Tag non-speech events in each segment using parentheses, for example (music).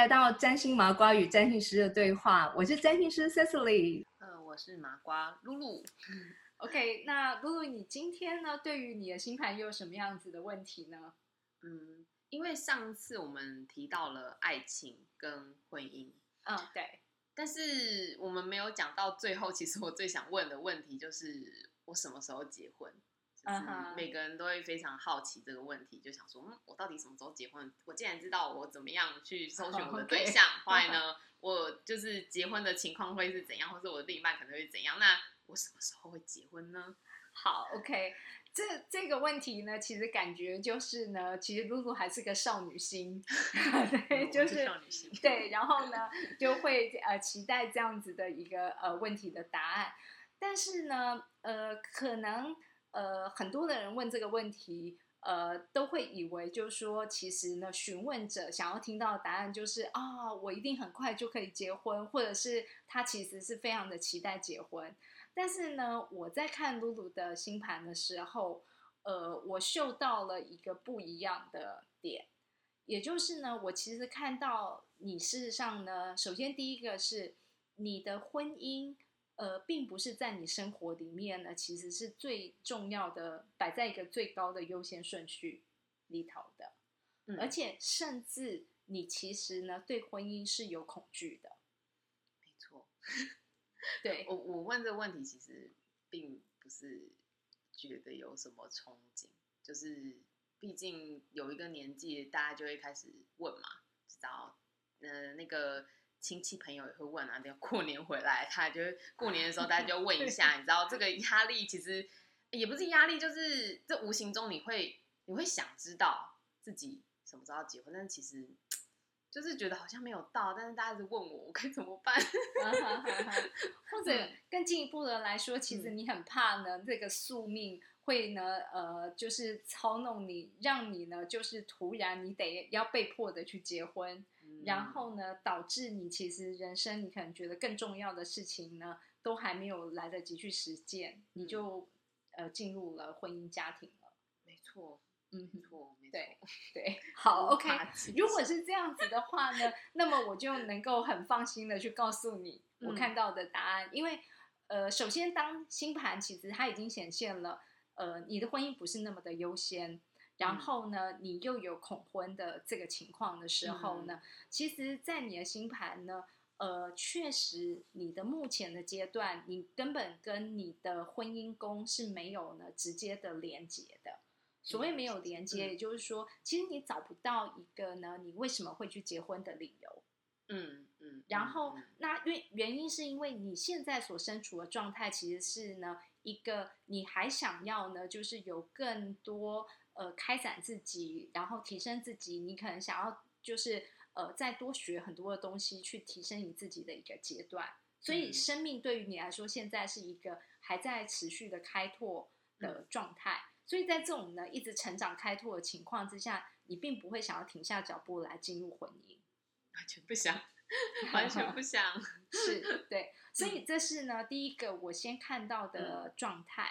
来到占星麻瓜与占星师的对话，我是占星师 Cecily。呃，我是麻瓜露露。(laughs) OK，那露露，你今天呢，对于你的星盘又有什么样子的问题呢？嗯，因为上次我们提到了爱情跟婚姻，嗯，对，但是我们没有讲到最后。其实我最想问的问题就是，我什么时候结婚？每个人都会非常好奇这个问题，就想说，嗯，我到底什么时候结婚？我既然知道我怎么样去搜寻我的对象，后来呢，我就是结婚的情况会是怎样，或者我的另一半可能会怎样？那我什么时候会结婚呢？好，OK，这这个问题呢，其实感觉就是呢，其实露露还是个少女心，(laughs) 对，我就是少女心。对，然后呢，就会呃期待这样子的一个呃问题的答案。但是呢，呃，可能呃很多的人问这个问题，呃，都会以为就是说，其实呢，询问者想要听到的答案就是啊、我一定很快就可以结婚，或者是他其实是非常的期待结婚。但是呢，我在看露露的星盘的时候，呃，我嗅到了一个不一样的点。也就是呢，我其实看到你事实上呢，首先第一个是你的婚姻，呃，并不是在你生活里面呢，其实是最重要的，摆在一个最高的优先顺序里头的，嗯而且甚至你其实呢，对婚姻是有恐惧的，没错。对，(laughs) 我我问这个问题，其实并不是觉得有什么憧憬，就是毕竟有一个年纪，大家就会开始问嘛，知道，呃，那个亲戚朋友也会问啊，等过年回来，他就会过年的时候，大家就会问一下，(laughs) 你知道这个压力其实也不是压力，就是这无形中你会你会想知道自己什么时候要结婚，但是其实。就是觉得好像没有到，但是大家一直问我，我该怎么办？(laughs) 或者嗯更进一步的来说，其实嗯你很怕呢，这个宿命会呢，呃，就是操弄你，让你呢，就是突然你得要被迫的去结婚，然后呢，导致你其实人生你可能觉得更重要的事情呢，都还没有来得及去实践，你嗯就呃进入了婚姻家庭了。没错，嗯，没错，没错。对对，好，OK。如果是这样子的话呢，那么我就能够很放心的去告诉你我嗯看到的答案，因为呃，首先当星盘其实它已经显现了，呃，你的婚姻不是那么的优先，然嗯后呢，你又有恐婚的这个情况的时候呢，其实，在你的星盘呢。呃，确实，你的目前的阶段，你根本跟你的婚姻宫是没有呢直接的连接的。所谓没有连接，嗯也就是说，其实你找不到一个呢，你为什么会去结婚的理由。嗯嗯，然后嗯，那原原因是因为你现在所身处的状态其实是呢，一个你还想要呢，就是有更多呃开展自己，然后提升自己，你可能想要就是呃再多学很多的东西，去提升你自己的一个阶段。所以嗯生命对于你来说，现在是一个还在持续的开拓的状态。所以在这种呢一直成长开拓的情况之下，你并不会想要停下脚步来进入婚姻。(laughs) 完全不想，完全不想。(laughs) 是对，所以这是呢第一个我先看到的状态，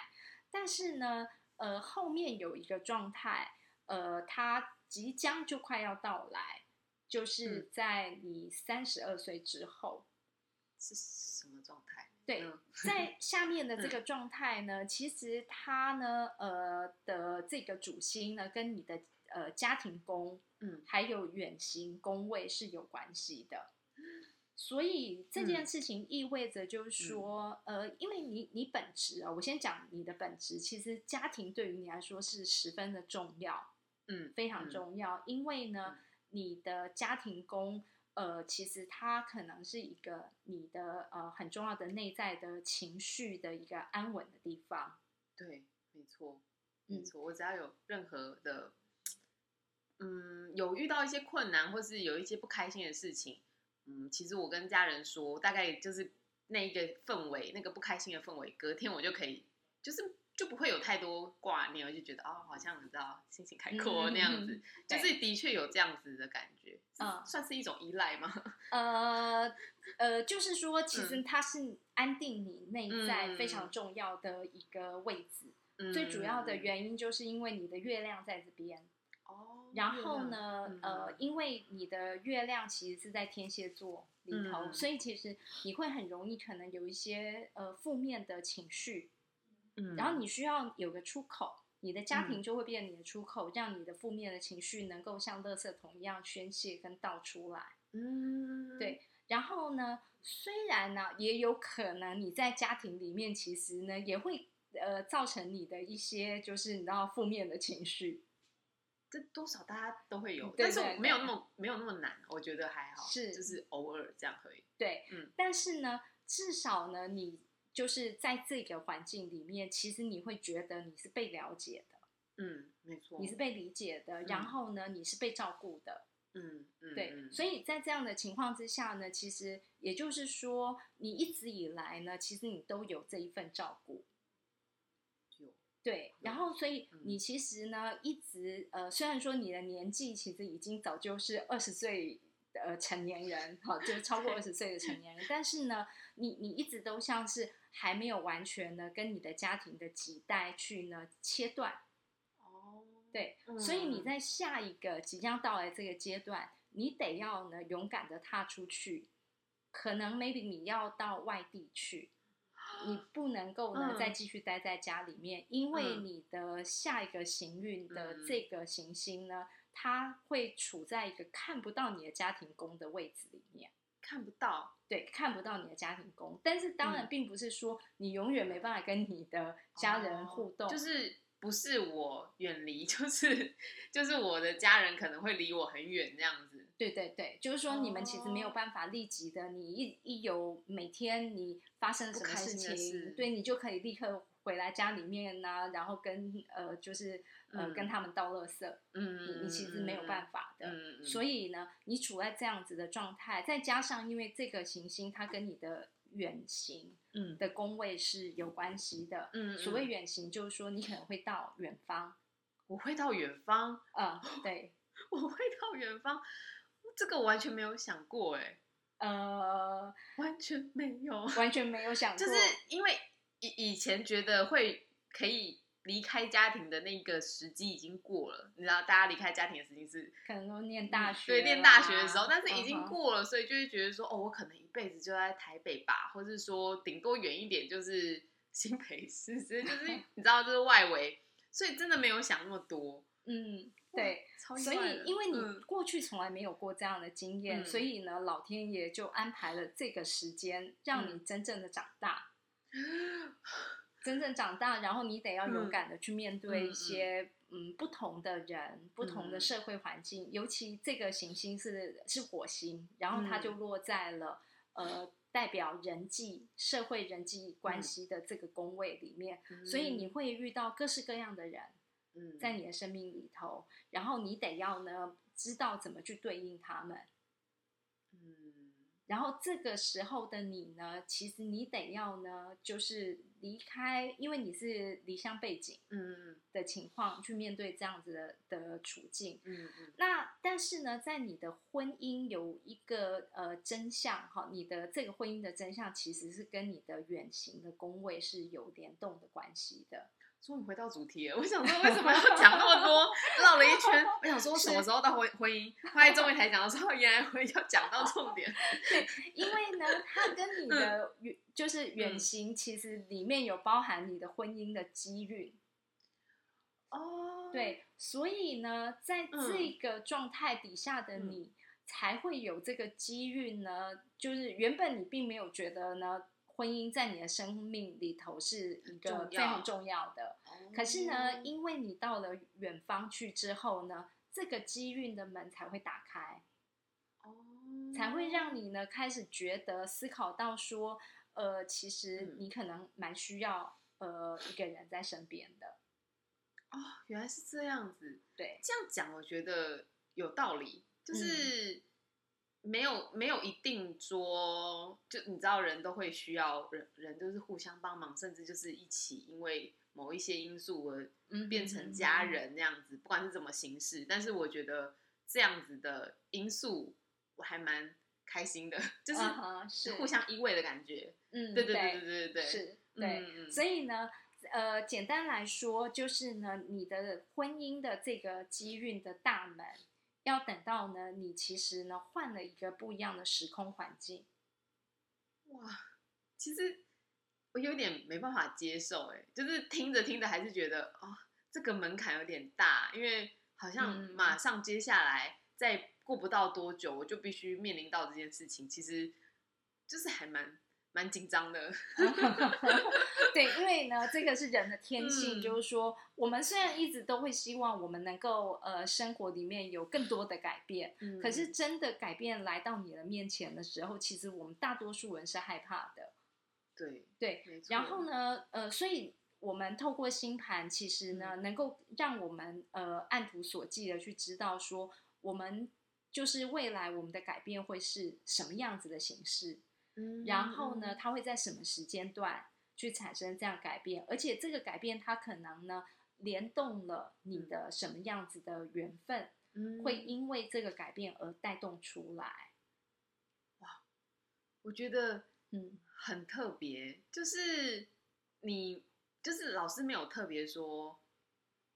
但是呢，呃，后面有一个状态，呃，它即将就快要到来，就是在你三十二岁之后。是什么状态？对嗯在下面的这个状态呢，其实它呢，呃的这个主星呢，跟你的呃家庭宫，嗯还有远行宫位是有关系的。所以这件事情意味着，就是说，呃，因为你你本职啊，我先讲你的本职，其实家庭对于你来说是十分的重要，嗯，非常嗯。重要，因为呢，你的家庭工，呃，其实它可能是一个你的呃很重要的内在的情绪的一个安稳的地方。对，没错，没嗯。错。我只要有任何的，嗯，有遇到一些困难，或是有一些不开心的事情，嗯，其实我跟家人说，大概就是那一个氛围，那个不开心的氛围，隔天我就可以，就是就不会有太多挂念，我就觉得哦，好像你知道，心情开阔嗯那样子，就是的确有这样子的感觉，嗯算是一种依赖吗？(laughs) 呃呃，就是说，其嗯实它是安定你内在非嗯常重要的一个位置。嗯最主要的原因就是因为你的月亮在这边。哦，然后呢，呃嗯，因为你的月亮其实是在天蝎座里头，嗯所以其实你会很容易可能有一些呃负面的情绪，嗯。然后你需要有个出口，你的家庭嗯。就会变你的出口，让你的负面的情绪能够像垃圾桶一样宣泄跟倒出来。嗯，对。然后呢，虽然呢，也有可能你在家庭里面其实呢也会呃造成你的一些就是你知道负面的情绪，这多少大家都会有，对但是没有那么没有那么难，我觉得还好，是就是偶尔这样可以。对，嗯但是呢，至少呢，你就是在这个环境里面，其实你会觉得你是被了解的，嗯，没错，你是被理解的，然嗯后呢，你是被照顾的，嗯嗯对，嗯所以在这样的情况之下呢，其实也就是说，你一直以来呢，其实你都有这一份照顾。有对，然后所以嗯。你其实呢，一直呃，虽然说你的年纪其实已经早就是二十岁呃成年人，好，就是超过二十岁的成年人，但是呢，你你一直都像是还没有完全呢跟你的家庭的脐带去呢切断，哦，对，所以你嗯在。下一个即将到来这个阶段，你得要呢勇敢的踏出去，可能 maybe 你要到外地去，你不能够呢、嗯。再继续待在家里面，因为嗯。你的下一个行运的嗯。这个行星呢，它会处在一个看不到你的家庭宫的位置里面。看不到，对，看不到你的家庭宫，但是当然嗯。并不是说你永远没办法跟你的家人互动，哦就。是不是我远离，(laughs) 就是就是我的家人可能会离我很远这样子。对对对，就是说你们其实没有哦。办法立即的，你一一有每天你发生什么事情，对你就可以立刻回来家里面呐、然后跟呃就是呃、嗯。跟他们倒垃圾，嗯，你你其实没有办法的。所以呢，你处在这样子的状态，再加上因为这个行星它跟你的远行嗯。的宫位是有关系的。嗯，所谓嗯远行，就是说你可能会到远方，我会到远方，嗯，对，(laughs) 我会到远方，这个我完全没有想过，哎，呃，完全没有，完全没有想 (laughs) 过，就是因为以以前觉得会可以离开家庭的那个时机已经过了，你知道，大家离开家庭的时机是可能都念大学、嗯对，念大学的时候，但是已经过了，所以就会觉得说，哦，我可能一辈子就在台北吧，或是说顶多远一点就是 (laughs) 新北市，就是 (laughs) 你知道，就是外围，所以真的没有想那么多。嗯，对，所以因为你嗯。过去从来没有过这样的经验，嗯。所以呢，老天爷就安排了这个时间，让你嗯。真正的长大，(laughs) 真正长大，然后你得要勇嗯。敢的去面对一嗯些嗯不同的人、不同的嗯。社会环境，尤其这个行星是是火星，然后它就嗯。落在了、呃代表人际、社会人际关嗯。系的这个宫位里面，所以你会遇到各式各样的人。嗯在你的生命里头，然后你得要呢知道怎么去对应他们。嗯然后这个时候的你呢，其实你得要呢，就是离开，因为你是离乡背景嗯的情况去面对这样子的的处境。嗯嗯那但是呢，在你的婚姻有一个呃真相哈，你的这个婚姻的真相其实是跟你的远行的宫位是有联动的关系的。终于回到主题了。我想说，为什么要讲那么多？绕了一圈，我想说什么时候到婚婚姻？后来终于才讲到说，原来会要讲到重点。(laughs) 对因为呢，它跟你的远、就是远行，其实里面有包含你的婚姻的机遇。哦，对，所以呢，在这个状态底下的你，才会有这个机遇呢。就是原本你并没有觉得呢，婚姻在你的生命里头是一个非常重要的。哦，可是呢，因为你到了远方去之后呢，这个机运的门才会打开。哦，才会让你呢开始觉得思考到说，呃，其实嗯你可能蛮需要呃一个人在身边的，哦，原来是这样子。对，这样讲，我觉得有道理，嗯就是没有、没有一定说，就你知道，人都会需要人，人都是互相帮忙，甚至就是一起因为某一些因素而嗯变成家人那样子，不管是怎么形式。但是我觉得这样子的因素，我还蛮开心的，就是是互相依偎的感觉。嗯，对对对对对对对，是，嗯对，嗯所以呢。呃，简单来说就是呢，你的婚姻的这个机运的大门，要等到呢，你其实呢换了一个不一样的时空环境。哇，其实我有点没办法接受，哎，就是听着听着还是觉得哦，这个门槛有点大，因为好像马上接下来再过不到多久，我就必须面临到这件事情，其实就是还蛮蛮紧张的。(laughs) 对，因为呢，这个是人的天性，就是说，我们虽然一直都会希望我们能够呃生活里面有更多的改变，可是真的改变来到你的面前的时候，其实我们大多数人是害怕的。对对，然后呢，呃，所以我们透过星盘，其实呢，能够让我们呃按图索骥的去知道说，我们就是未来我们的改变会是什么样子的形式，嗯，然后呢，它会在什么时间段去产生这样改变，而且这个改变它可能呢联动了你的什么样子的缘分，嗯，会因为这个改变而带动出来。哇，我觉得嗯。很特别，就是你，就是老师没有特别说，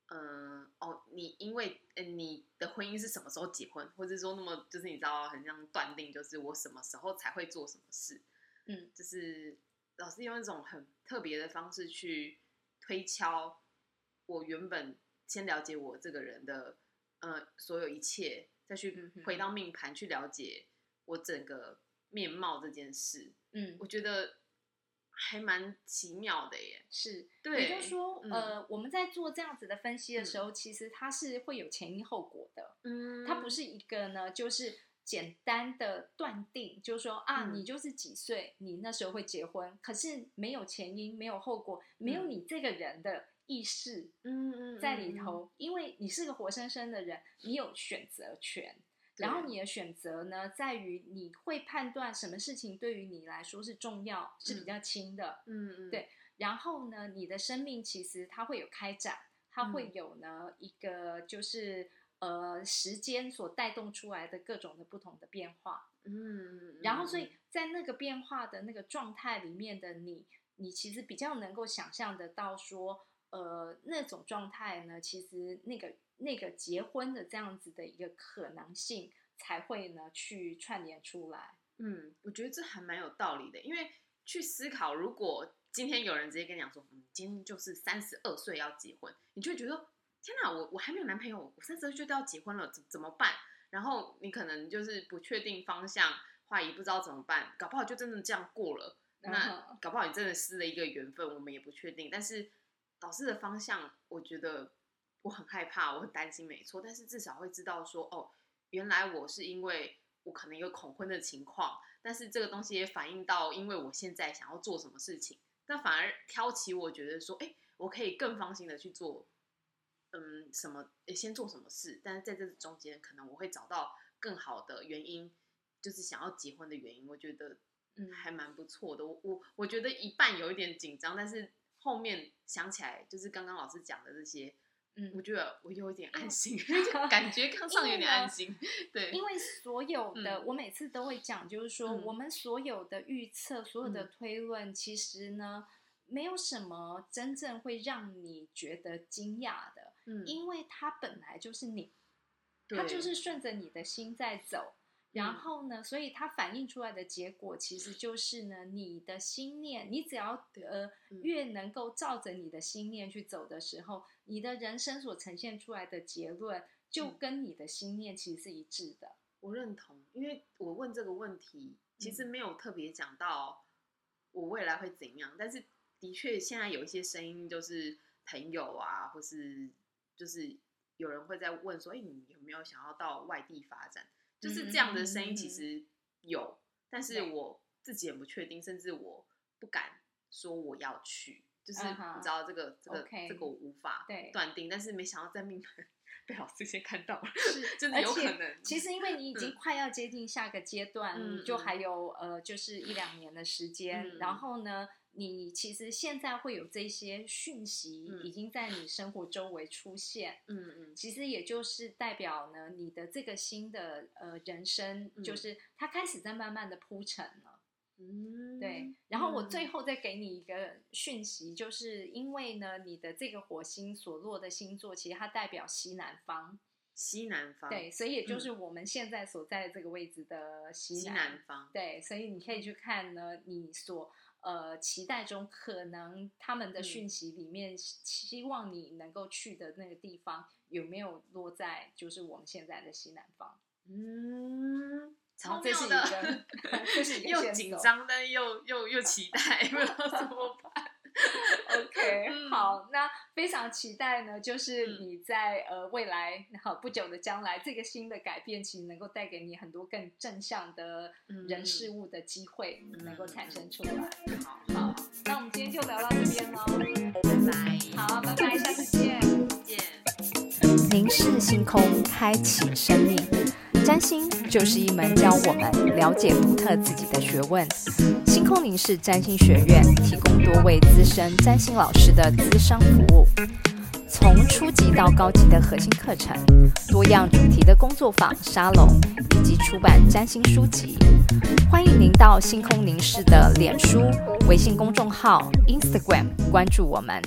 嗯，哦，你因为，嗯，你的婚姻是什么时候结婚，或者说那么，就是你知道，很像断定，就是我什么时候才会做什么事，嗯，就是老师用一种很特别的方式去推敲我原本先了解我这个人的，呃，所有一切，再去回到命盘去了解我整个。面貌这件事，嗯，我觉得还蛮奇妙的耶。是，也就是说，呃，我们在做这样子的分析的时候，其实它是会有前因后果的。嗯，它不是一个呢，就是简单的断定，就是说啊，你就是几岁，你那时候会结婚，可是没有前因，没有后果，没有你这个人的意识，嗯嗯，在里头，因为你是个活生生的人，你有选择权。然后你的选择呢，在于你会判断什么事情对于你来说是重要，是比较轻的。嗯嗯，对。然后呢，你的生命其实它会有开展，它会有呢一个就是呃时间所带动出来的各种的不同的变化。嗯。然后，所以在那个变化的那个状态里面的你，你其实比较能够想象得到说，呃，那种状态呢，其实那个。那个结婚的这样子的一个可能性才会呢去串联出来。嗯，我觉得这还蛮有道理的，因为去思考，如果今天有人直接跟你讲说，嗯，今天就是三十二岁要结婚，你就会觉得，天哪，我我还没有男朋友，我三十二岁就要结婚了，怎怎么办？然后你可能就是不确定方向，怀疑不知道怎么办，搞不好就真的这样过了。那搞不好你真的失了一个缘分，我们也不确定。但是老师的方向，我觉得。我很害怕，我很担心，没错。但是至少会知道说，哦，原来我是因为我可能有恐婚的情况，但是这个东西也反映到，因为我现在想要做什么事情，那反而挑起我觉得说，哎，我可以更放心的去做，嗯，什么，先做什么事。但是在这中间，可能我会找到更好的原因，就是想要结婚的原因。我觉得，嗯，还蛮不错的。我我我觉得一半有一点紧张，但是后面想起来，就是刚刚老师讲的这些。嗯，我觉得我有一点安心 (laughs) (laughs) 感觉刚上有点安心。对，因为所有的我每次都会讲，就是说我们所有的预测、所有的推论，其实呢，没有什么真正会让你觉得惊讶的。嗯，因为它本来就是你，它就是顺着你的心在走。然后呢？所以它反映出来的结果，其实就是呢，你的心念，你只要呃越能够照着你的心念去走的时候，你的人生所呈现出来的结论，就跟你的心念其实是一致的。我认同，因为我问这个问题，其实没有特别讲到我未来会怎样，但是的确现在有一些声音，就是朋友啊，或是就是有人会在问说，哎，你有没有想要到外地发展？就是这样的声音，其实有，但是我自己也不确定，甚至我不敢说我要去，就是你知道这个这个这个我无法断定，但是没想到在命盘 (laughs) 被老师先看到了，是真的有可能。其实因为你已经快要接近下个阶段，就还有呃，就是一两年的时间，然后呢。你其实现在会有这些讯息已经在你生活周围出现，嗯嗯，其实也就是代表呢，你的这个新的呃人生，就是它开始在慢慢的铺陈了。嗯，对，然后我最嗯。后再给你一个讯息，就是因为呢，你的这个火星所落的星座，其实它代表西南方，西南方，对，所以也就嗯。是我们现在所在的这个位置的西。南方，对，所以你可以去看呢，你所呃期待中可能他们的嗯讯息里面，希望你能够去的那个地方有没有落在就是我们现在的西南方。嗯，然超后这是妙的，(laughs) 这是一个又紧张，但又又又期待，(laughs) 不知道怎么办。(laughs) OK，、嗯好，那非常期待呢，就是嗯你在呃未来好不久的将来，这个新的改变其实能够带给你很多更正向的人事物的机会，能够产生出来。好，好，那我们今天就聊到这边喽。拜拜，好，拜拜，下次见。见。凝视星空，开启生命。占星就是一门教我们了解独特自己的学问。星空凝视占星学院提供多位资深占星老师的资商服务，从初级到高级的核心课程，多样主题的工作坊、沙龙，以及出版占星书籍。欢迎您到星空凝视的脸书、微信公众号、Instagram 关注我们。